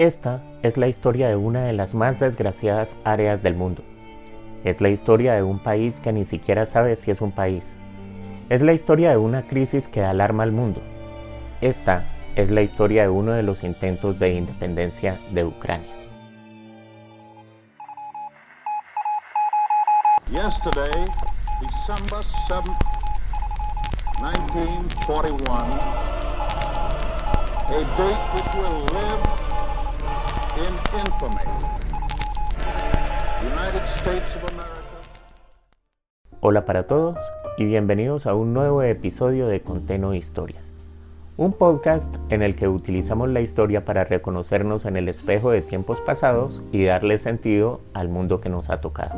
Esta es la historia de una de las más desgraciadas áreas del mundo. Es la historia de un país que ni siquiera sabe si es un país. Es la historia de una crisis que alarma al mundo. Esta es la historia de uno de los intentos de independencia de Ucrania. Yesterday, December 7, 1941, a date which will live Hola para todos y bienvenidos a un nuevo episodio de Conteno Historias, un podcast en el que utilizamos la historia para reconocernos en el espejo de tiempos pasados y darle sentido al mundo que nos ha tocado.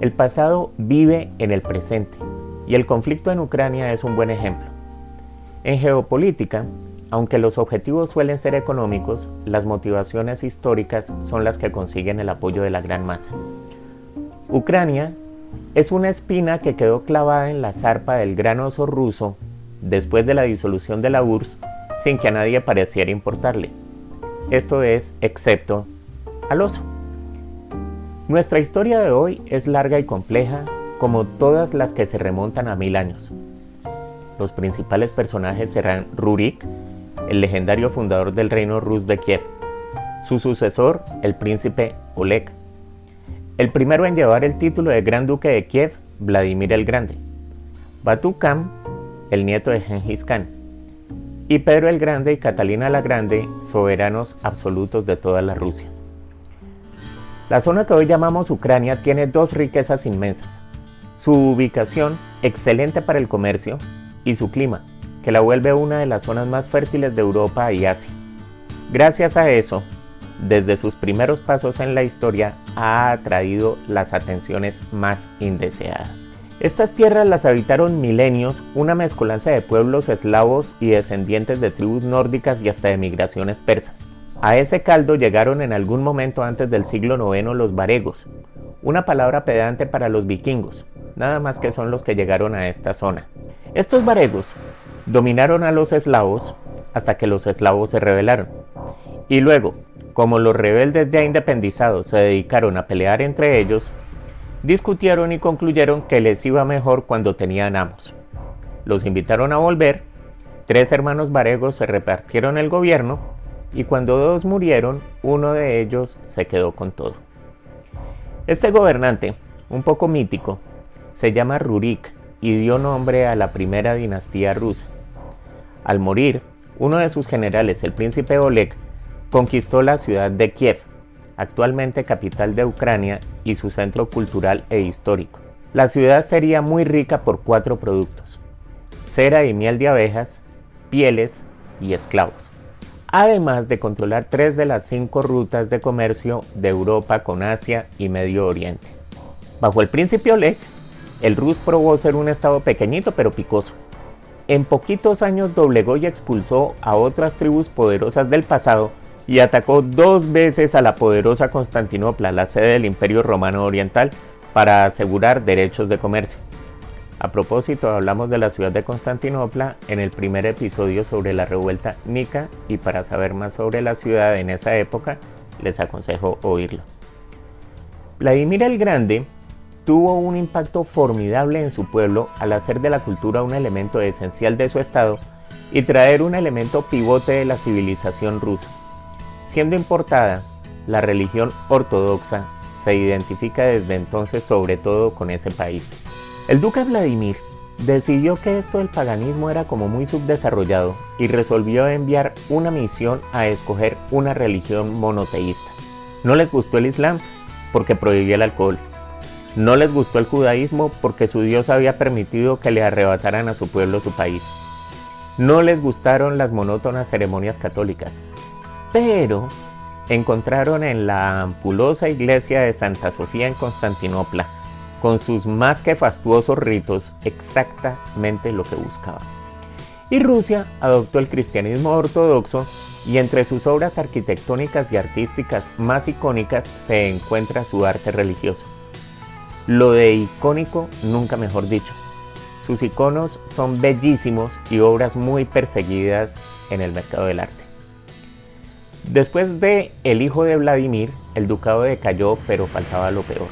El pasado vive en el presente y el conflicto en Ucrania es un buen ejemplo. En geopolítica, aunque los objetivos suelen ser económicos, las motivaciones históricas son las que consiguen el apoyo de la gran masa. Ucrania es una espina que quedó clavada en la zarpa del gran oso ruso después de la disolución de la URSS sin que a nadie pareciera importarle. Esto es, excepto al oso. Nuestra historia de hoy es larga y compleja, como todas las que se remontan a mil años. Los principales personajes serán Rurik, el legendario fundador del reino rus de Kiev, su sucesor, el príncipe Oleg, el primero en llevar el título de Gran Duque de Kiev, Vladimir el Grande, Batu Khan, el nieto de Genghis Khan, y Pedro el Grande y Catalina la Grande, soberanos absolutos de todas las Rusias. La zona que hoy llamamos Ucrania tiene dos riquezas inmensas. Su ubicación, excelente para el comercio, y su clima, que la vuelve una de las zonas más fértiles de Europa y Asia. Gracias a eso, desde sus primeros pasos en la historia ha atraído las atenciones más indeseadas. Estas tierras las habitaron milenios, una mezcolanza de pueblos eslavos y descendientes de tribus nórdicas y hasta de migraciones persas. A ese caldo llegaron en algún momento antes del siglo IX los varegos, una palabra pedante para los vikingos, nada más que son los que llegaron a esta zona. Estos varegos dominaron a los eslavos hasta que los eslavos se rebelaron. Y luego, como los rebeldes ya independizados se dedicaron a pelear entre ellos, discutieron y concluyeron que les iba mejor cuando tenían amos. Los invitaron a volver, tres hermanos varegos se repartieron el gobierno y cuando dos murieron, uno de ellos se quedó con todo. Este gobernante, un poco mítico, se llama Rurik y dio nombre a la primera dinastía rusa. Al morir, uno de sus generales, el príncipe Oleg, conquistó la ciudad de Kiev, actualmente capital de Ucrania y su centro cultural e histórico. La ciudad sería muy rica por cuatro productos, cera y miel de abejas, pieles y esclavos además de controlar tres de las cinco rutas de comercio de Europa con Asia y Medio Oriente. Bajo el príncipe Oleg, el Rus probó ser un estado pequeñito pero picoso. En poquitos años doblegó y expulsó a otras tribus poderosas del pasado y atacó dos veces a la poderosa Constantinopla, la sede del Imperio Romano Oriental, para asegurar derechos de comercio. A propósito, hablamos de la ciudad de Constantinopla en el primer episodio sobre la revuelta Nika y para saber más sobre la ciudad en esa época, les aconsejo oírlo. Vladimir el Grande tuvo un impacto formidable en su pueblo al hacer de la cultura un elemento esencial de su estado y traer un elemento pivote de la civilización rusa. Siendo importada, la religión ortodoxa se identifica desde entonces sobre todo con ese país. El duque Vladimir decidió que esto del paganismo era como muy subdesarrollado y resolvió enviar una misión a escoger una religión monoteísta. No les gustó el Islam porque prohibía el alcohol. No les gustó el judaísmo porque su Dios había permitido que le arrebataran a su pueblo su país. No les gustaron las monótonas ceremonias católicas. Pero encontraron en la ampulosa iglesia de Santa Sofía en Constantinopla con sus más que fastuosos ritos exactamente lo que buscaba. Y Rusia adoptó el cristianismo ortodoxo y entre sus obras arquitectónicas y artísticas más icónicas se encuentra su arte religioso. Lo de icónico nunca mejor dicho. Sus iconos son bellísimos y obras muy perseguidas en el mercado del arte. Después de el hijo de Vladimir, el ducado decayó, pero faltaba lo peor.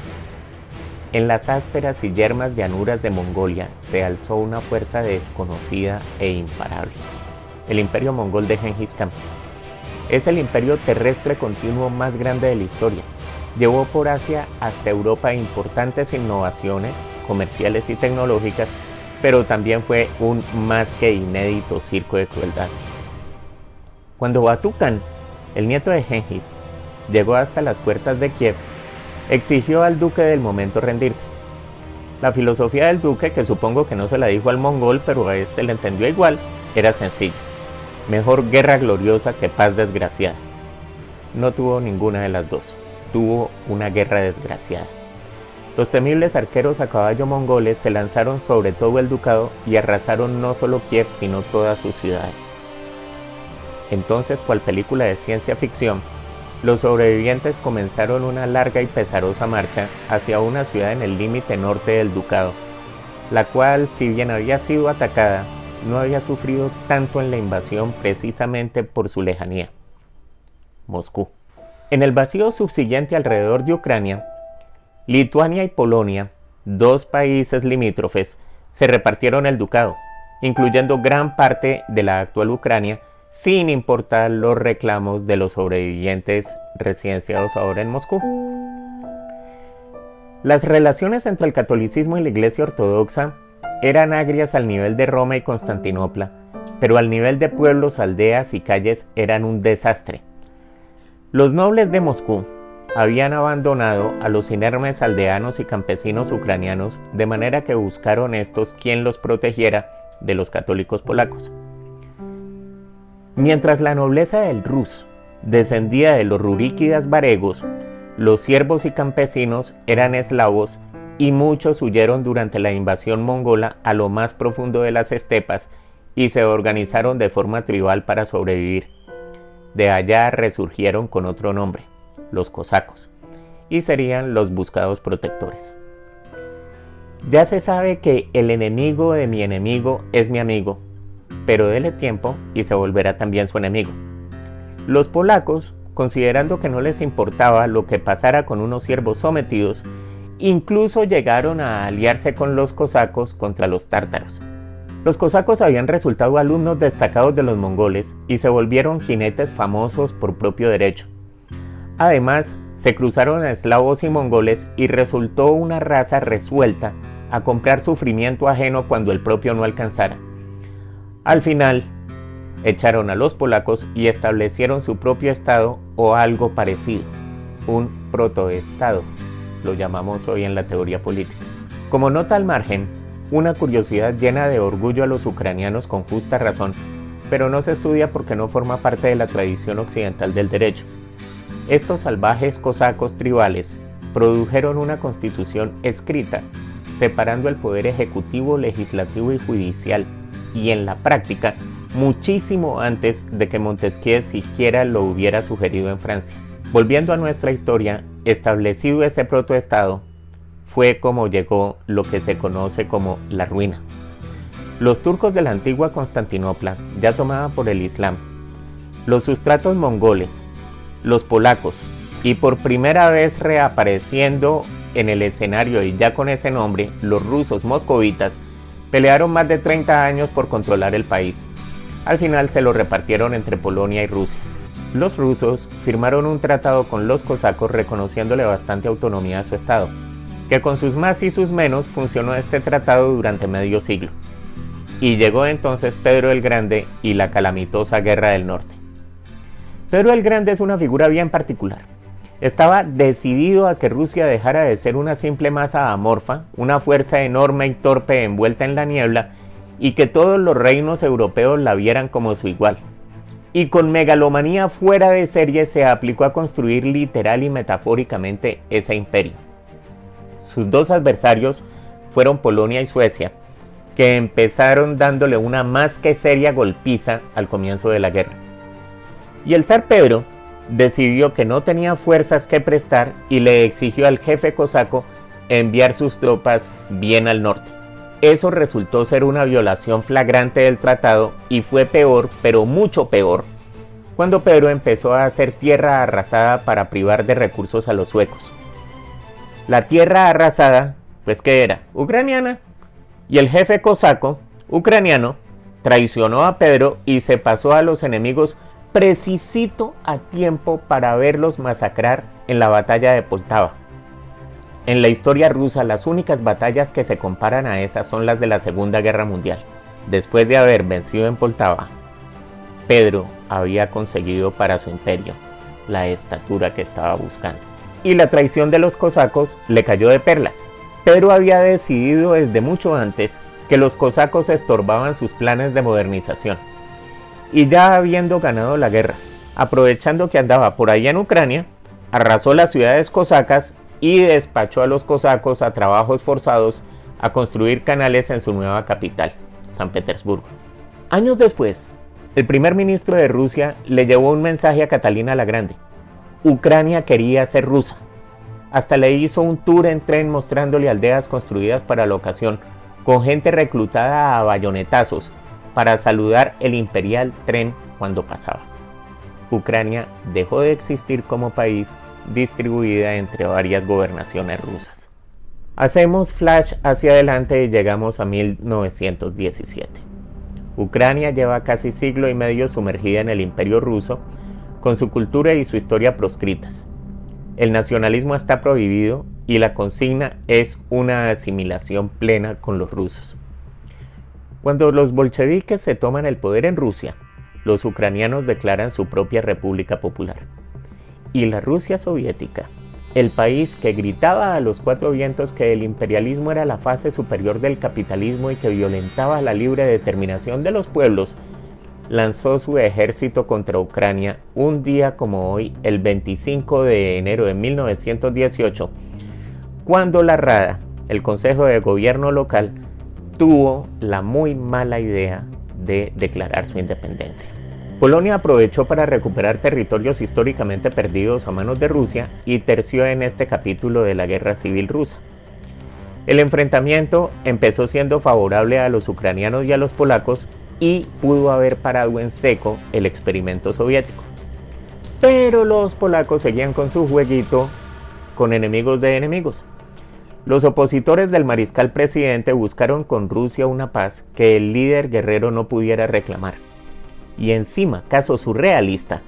En las ásperas y yermas llanuras de Mongolia se alzó una fuerza desconocida e imparable, el imperio mongol de Genghis Khan. Es el imperio terrestre continuo más grande de la historia. Llevó por Asia hasta Europa importantes innovaciones comerciales y tecnológicas, pero también fue un más que inédito circo de crueldad. Cuando Batu Khan, el nieto de Genghis, llegó hasta las puertas de Kiev, exigió al duque del momento rendirse. La filosofía del duque, que supongo que no se la dijo al mongol, pero a este le entendió igual, era sencilla. Mejor guerra gloriosa que paz desgraciada. No tuvo ninguna de las dos, tuvo una guerra desgraciada. Los temibles arqueros a caballo mongoles se lanzaron sobre todo el ducado y arrasaron no solo Kiev, sino todas sus ciudades. Entonces, cual película de ciencia ficción, los sobrevivientes comenzaron una larga y pesarosa marcha hacia una ciudad en el límite norte del ducado, la cual, si bien había sido atacada, no había sufrido tanto en la invasión precisamente por su lejanía. Moscú. En el vacío subsiguiente alrededor de Ucrania, Lituania y Polonia, dos países limítrofes, se repartieron el ducado, incluyendo gran parte de la actual Ucrania, sin importar los reclamos de los sobrevivientes residenciados ahora en Moscú. Las relaciones entre el catolicismo y la Iglesia Ortodoxa eran agrias al nivel de Roma y Constantinopla, pero al nivel de pueblos, aldeas y calles eran un desastre. Los nobles de Moscú habían abandonado a los inermes aldeanos y campesinos ucranianos de manera que buscaron estos quien los protegiera de los católicos polacos. Mientras la nobleza del Rus descendía de los ruríquidas varegos, los siervos y campesinos eran eslavos y muchos huyeron durante la invasión mongola a lo más profundo de las estepas y se organizaron de forma tribal para sobrevivir. De allá resurgieron con otro nombre, los cosacos, y serían los buscados protectores. Ya se sabe que el enemigo de mi enemigo es mi amigo, pero dele tiempo y se volverá también su enemigo. Los polacos, considerando que no les importaba lo que pasara con unos siervos sometidos, incluso llegaron a aliarse con los cosacos contra los tártaros. Los cosacos habían resultado alumnos destacados de los mongoles y se volvieron jinetes famosos por propio derecho. Además, se cruzaron eslavos y mongoles y resultó una raza resuelta a comprar sufrimiento ajeno cuando el propio no alcanzara. Al final, echaron a los polacos y establecieron su propio estado o algo parecido, un protoestado, lo llamamos hoy en la teoría política. Como nota al margen, una curiosidad llena de orgullo a los ucranianos con justa razón, pero no se estudia porque no forma parte de la tradición occidental del derecho. Estos salvajes cosacos tribales produjeron una constitución escrita, separando el poder ejecutivo, legislativo y judicial y en la práctica muchísimo antes de que Montesquieu siquiera lo hubiera sugerido en Francia. Volviendo a nuestra historia, establecido ese protoestado, fue como llegó lo que se conoce como la ruina. Los turcos de la antigua Constantinopla, ya tomada por el Islam, los sustratos mongoles, los polacos y por primera vez reapareciendo en el escenario y ya con ese nombre, los rusos moscovitas, Pelearon más de 30 años por controlar el país. Al final se lo repartieron entre Polonia y Rusia. Los rusos firmaron un tratado con los cosacos reconociéndole bastante autonomía a su estado, que con sus más y sus menos funcionó este tratado durante medio siglo. Y llegó entonces Pedro el Grande y la calamitosa Guerra del Norte. Pedro el Grande es una figura bien particular estaba decidido a que Rusia dejara de ser una simple masa amorfa, una fuerza enorme y torpe envuelta en la niebla, y que todos los reinos europeos la vieran como su igual. Y con megalomanía fuera de serie se aplicó a construir literal y metafóricamente ese imperio. Sus dos adversarios fueron Polonia y Suecia, que empezaron dándole una más que seria golpiza al comienzo de la guerra. Y el zar Pedro, decidió que no tenía fuerzas que prestar y le exigió al jefe cosaco enviar sus tropas bien al norte. Eso resultó ser una violación flagrante del tratado y fue peor, pero mucho peor, cuando Pedro empezó a hacer tierra arrasada para privar de recursos a los suecos. La tierra arrasada, pues que era ucraniana, y el jefe cosaco, ucraniano, traicionó a Pedro y se pasó a los enemigos precisito a tiempo para verlos masacrar en la batalla de Poltava. En la historia rusa las únicas batallas que se comparan a esas son las de la Segunda Guerra Mundial. Después de haber vencido en Poltava, Pedro había conseguido para su imperio la estatura que estaba buscando. Y la traición de los cosacos le cayó de perlas. Pedro había decidido desde mucho antes que los cosacos estorbaban sus planes de modernización. Y ya habiendo ganado la guerra, aprovechando que andaba por ahí en Ucrania, arrasó las ciudades cosacas y despachó a los cosacos a trabajos forzados a construir canales en su nueva capital, San Petersburgo. Años después, el primer ministro de Rusia le llevó un mensaje a Catalina la Grande. Ucrania quería ser rusa. Hasta le hizo un tour en tren mostrándole aldeas construidas para la ocasión, con gente reclutada a bayonetazos para saludar el imperial tren cuando pasaba. Ucrania dejó de existir como país distribuida entre varias gobernaciones rusas. Hacemos flash hacia adelante y llegamos a 1917. Ucrania lleva casi siglo y medio sumergida en el imperio ruso, con su cultura y su historia proscritas. El nacionalismo está prohibido y la consigna es una asimilación plena con los rusos. Cuando los bolcheviques se toman el poder en Rusia, los ucranianos declaran su propia República Popular. Y la Rusia soviética, el país que gritaba a los cuatro vientos que el imperialismo era la fase superior del capitalismo y que violentaba la libre determinación de los pueblos, lanzó su ejército contra Ucrania un día como hoy, el 25 de enero de 1918, cuando la Rada, el Consejo de Gobierno local, tuvo la muy mala idea de declarar su independencia. Polonia aprovechó para recuperar territorios históricamente perdidos a manos de Rusia y terció en este capítulo de la Guerra Civil Rusa. El enfrentamiento empezó siendo favorable a los ucranianos y a los polacos y pudo haber parado en seco el experimento soviético. Pero los polacos seguían con su jueguito con enemigos de enemigos. Los opositores del mariscal presidente buscaron con Rusia una paz que el líder guerrero no pudiera reclamar. Y encima, caso surrealista,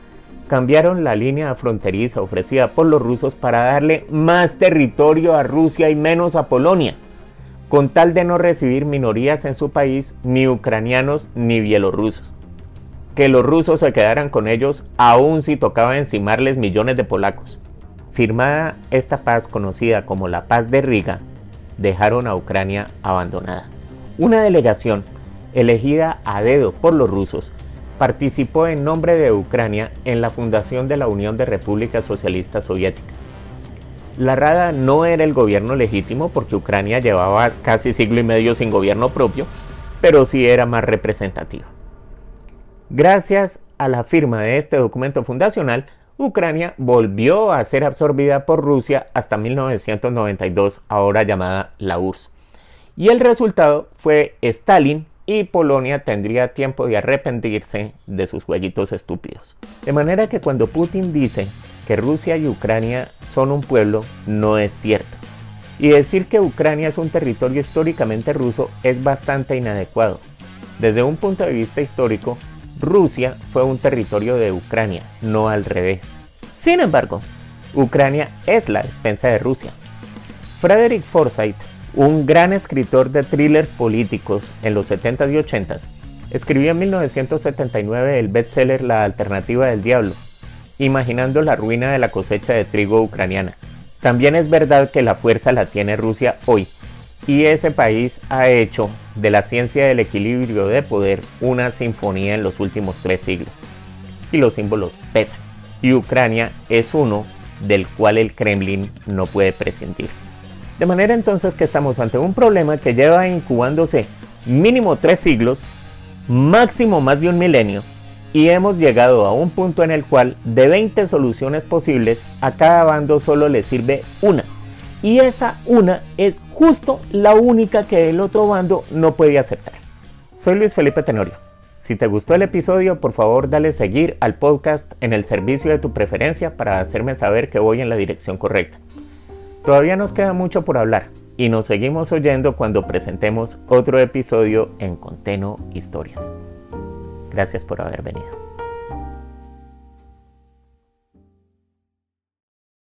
cambiaron la línea fronteriza ofrecida por los rusos para darle más territorio a Rusia y menos a Polonia, con tal de no recibir minorías en su país, ni ucranianos ni bielorrusos. Que los rusos se quedaran con ellos aun si tocaba encimarles millones de polacos. Firmada esta paz conocida como la Paz de Riga, dejaron a Ucrania abandonada. Una delegación, elegida a dedo por los rusos, participó en nombre de Ucrania en la fundación de la Unión de Repúblicas Socialistas Soviéticas. La Rada no era el gobierno legítimo porque Ucrania llevaba casi siglo y medio sin gobierno propio, pero sí era más representativa. Gracias a la firma de este documento fundacional, Ucrania volvió a ser absorbida por Rusia hasta 1992, ahora llamada la URSS. Y el resultado fue Stalin y Polonia tendría tiempo de arrepentirse de sus jueguitos estúpidos. De manera que cuando Putin dice que Rusia y Ucrania son un pueblo, no es cierto. Y decir que Ucrania es un territorio históricamente ruso es bastante inadecuado. Desde un punto de vista histórico, Rusia fue un territorio de Ucrania, no al revés. Sin embargo, Ucrania es la despensa de Rusia. Frederick Forsyth, un gran escritor de thrillers políticos en los 70s y 80s, escribió en 1979 el bestseller La Alternativa del Diablo, imaginando la ruina de la cosecha de trigo ucraniana. También es verdad que la fuerza la tiene Rusia hoy, y ese país ha hecho de la ciencia del equilibrio de poder una sinfonía en los últimos tres siglos. Y los símbolos pesan. Y Ucrania es uno del cual el Kremlin no puede prescindir. De manera entonces que estamos ante un problema que lleva incubándose mínimo tres siglos, máximo más de un milenio, y hemos llegado a un punto en el cual de 20 soluciones posibles a cada bando solo le sirve una y esa una es justo la única que el otro bando no puede aceptar. Soy Luis Felipe Tenorio Si te gustó el episodio, por favor dale seguir al podcast en el servicio de tu preferencia para hacerme saber que voy en la dirección correcta. Todavía nos queda mucho por hablar y nos seguimos oyendo cuando presentemos otro episodio en Conteno Historias. Gracias por haber venido.